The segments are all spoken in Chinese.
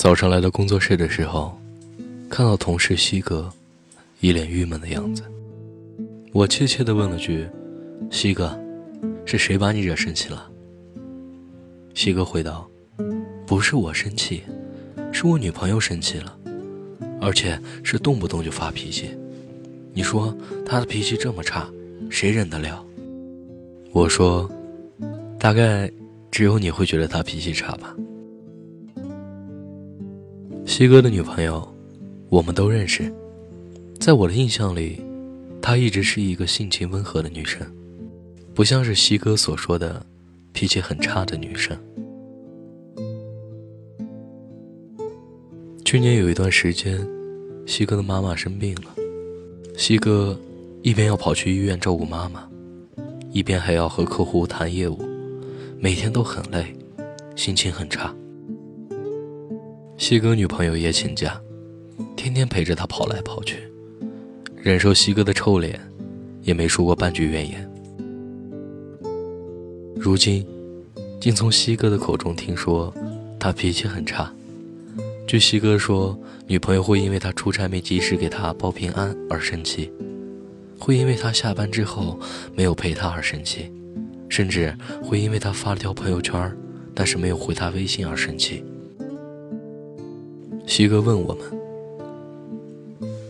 早上来到工作室的时候，看到同事西哥一脸郁闷的样子，我怯怯地问了句：“西哥，是谁把你惹生气了？”西哥回道：“不是我生气，是我女朋友生气了，而且是动不动就发脾气。你说她的脾气这么差，谁忍得了？”我说：“大概只有你会觉得她脾气差吧。”西哥的女朋友，我们都认识。在我的印象里，她一直是一个性情温和的女生，不像是西哥所说的脾气很差的女生。去年有一段时间，西哥的妈妈生病了，西哥一边要跑去医院照顾妈妈，一边还要和客户谈业务，每天都很累，心情很差。西哥女朋友也请假，天天陪着他跑来跑去，忍受西哥的臭脸，也没说过半句怨言。如今，竟从西哥的口中听说，他脾气很差。据西哥说，女朋友会因为他出差没及时给他报平安而生气，会因为他下班之后没有陪他而生气，甚至会因为他发了条朋友圈，但是没有回他微信而生气。西哥问我们：“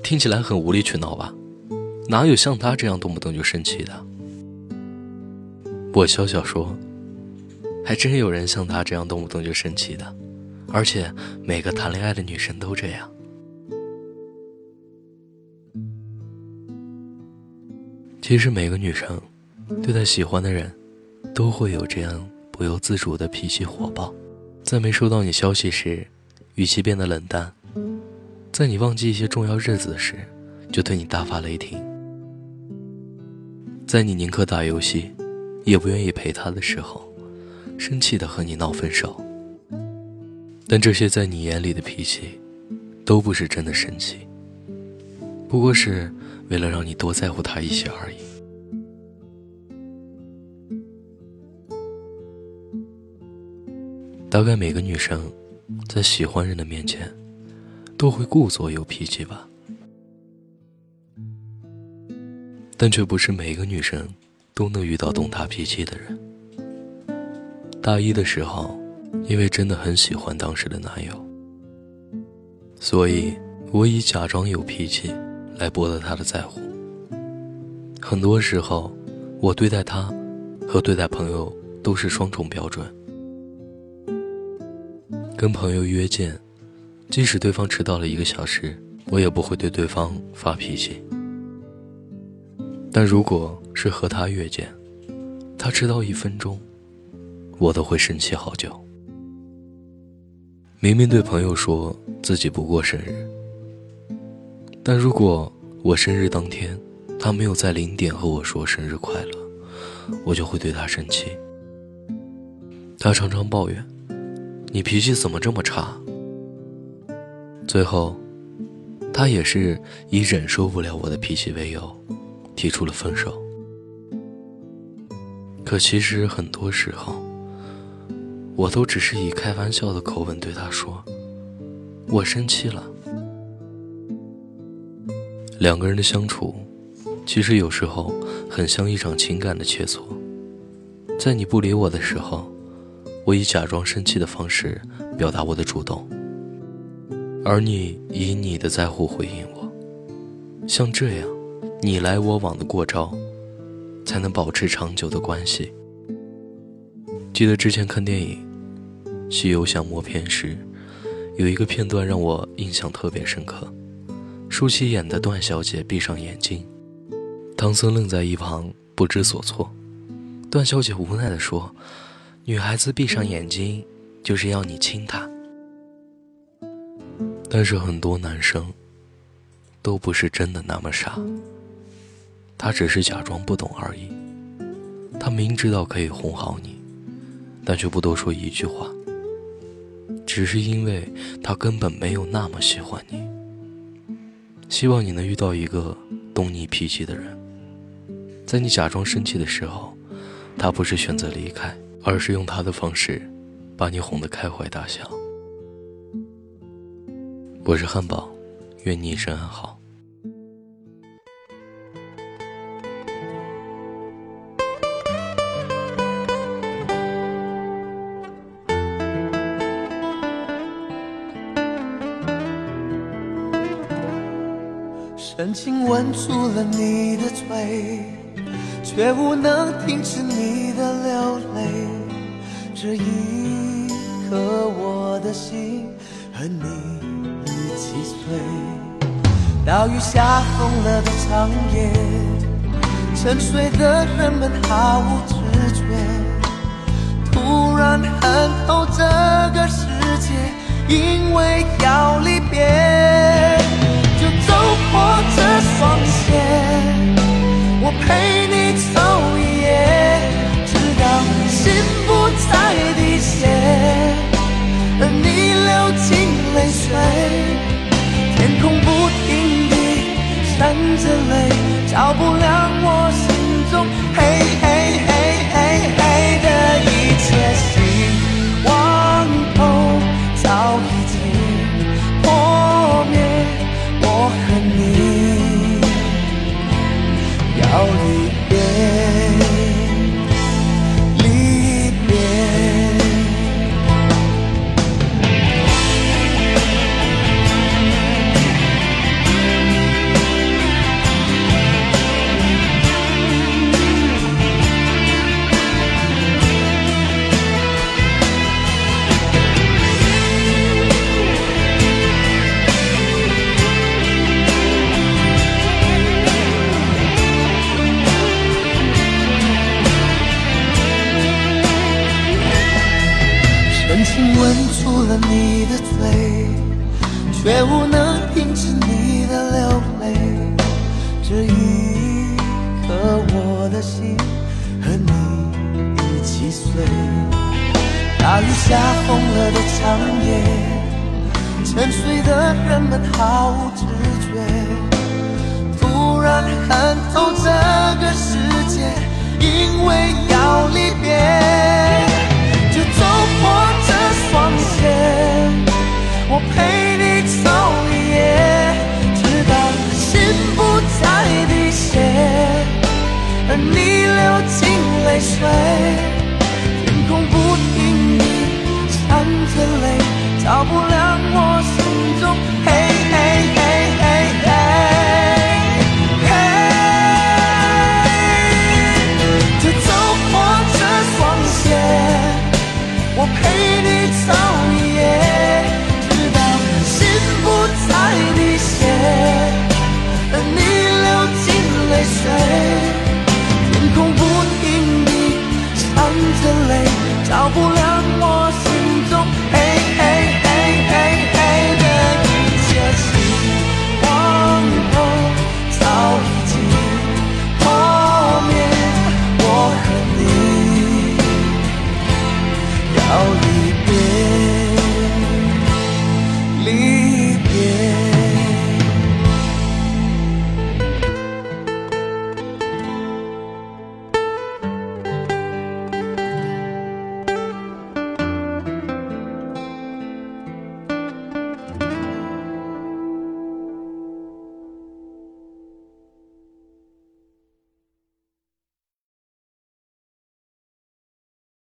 听起来很无理取闹吧？哪有像他这样动不动就生气的？”我笑笑说：“还真有人像他这样动不动就生气的，而且每个谈恋爱的女生都这样。其实每个女生对待喜欢的人，都会有这样不由自主的脾气火爆，在没收到你消息时。”语气变得冷淡，在你忘记一些重要日子时，就对你大发雷霆；在你宁可打游戏，也不愿意陪他的时候，生气的和你闹分手。但这些在你眼里的脾气，都不是真的生气，不过是为了让你多在乎他一些而已。大概每个女生。在喜欢人的面前，都会故作有脾气吧？但却不是每个女生都能遇到懂她脾气的人。大一的时候，因为真的很喜欢当时的男友，所以我以假装有脾气来博得他的在乎。很多时候，我对待他和对待朋友都是双重标准。跟朋友约见，即使对方迟到了一个小时，我也不会对对方发脾气。但如果是和他约见，他迟到一分钟，我都会生气好久。明明对朋友说自己不过生日，但如果我生日当天他没有在零点和我说生日快乐，我就会对他生气。他常常抱怨。你脾气怎么这么差？最后，他也是以忍受不了我的脾气为由，提出了分手。可其实很多时候，我都只是以开玩笑的口吻对他说：“我生气了。”两个人的相处，其实有时候很像一场情感的切磋，在你不理我的时候。我以假装生气的方式表达我的主动，而你以你的在乎回应我。像这样，你来我往的过招，才能保持长久的关系。记得之前看电影《西游降魔篇》时，有一个片段让我印象特别深刻。舒淇演的段小姐闭上眼睛，唐僧愣在一旁不知所措。段小姐无奈地说。女孩子闭上眼睛，就是要你亲她。但是很多男生都不是真的那么傻，他只是假装不懂而已。他明知道可以哄好你，但却不多说一句话，只是因为他根本没有那么喜欢你。希望你能遇到一个懂你脾气的人，在你假装生气的时候，他不是选择离开。而是用他的方式，把你哄得开怀大笑。我是汉堡，愿你一生安好。深情吻住了你的嘴，却无能停止你的流泪。这一刻，我的心和你。一起碎？大雨下疯了的长夜，沉睡的人们毫无知觉。突然恨透这个世界，因为要离别，就走破这双鞋，轻吻住了你的嘴，却无能停止你的流泪。这一刻，我的心和你一起碎。大雨下疯了的长夜，沉睡的人们毫无知觉。突然看透这个世界，因为要离别，我陪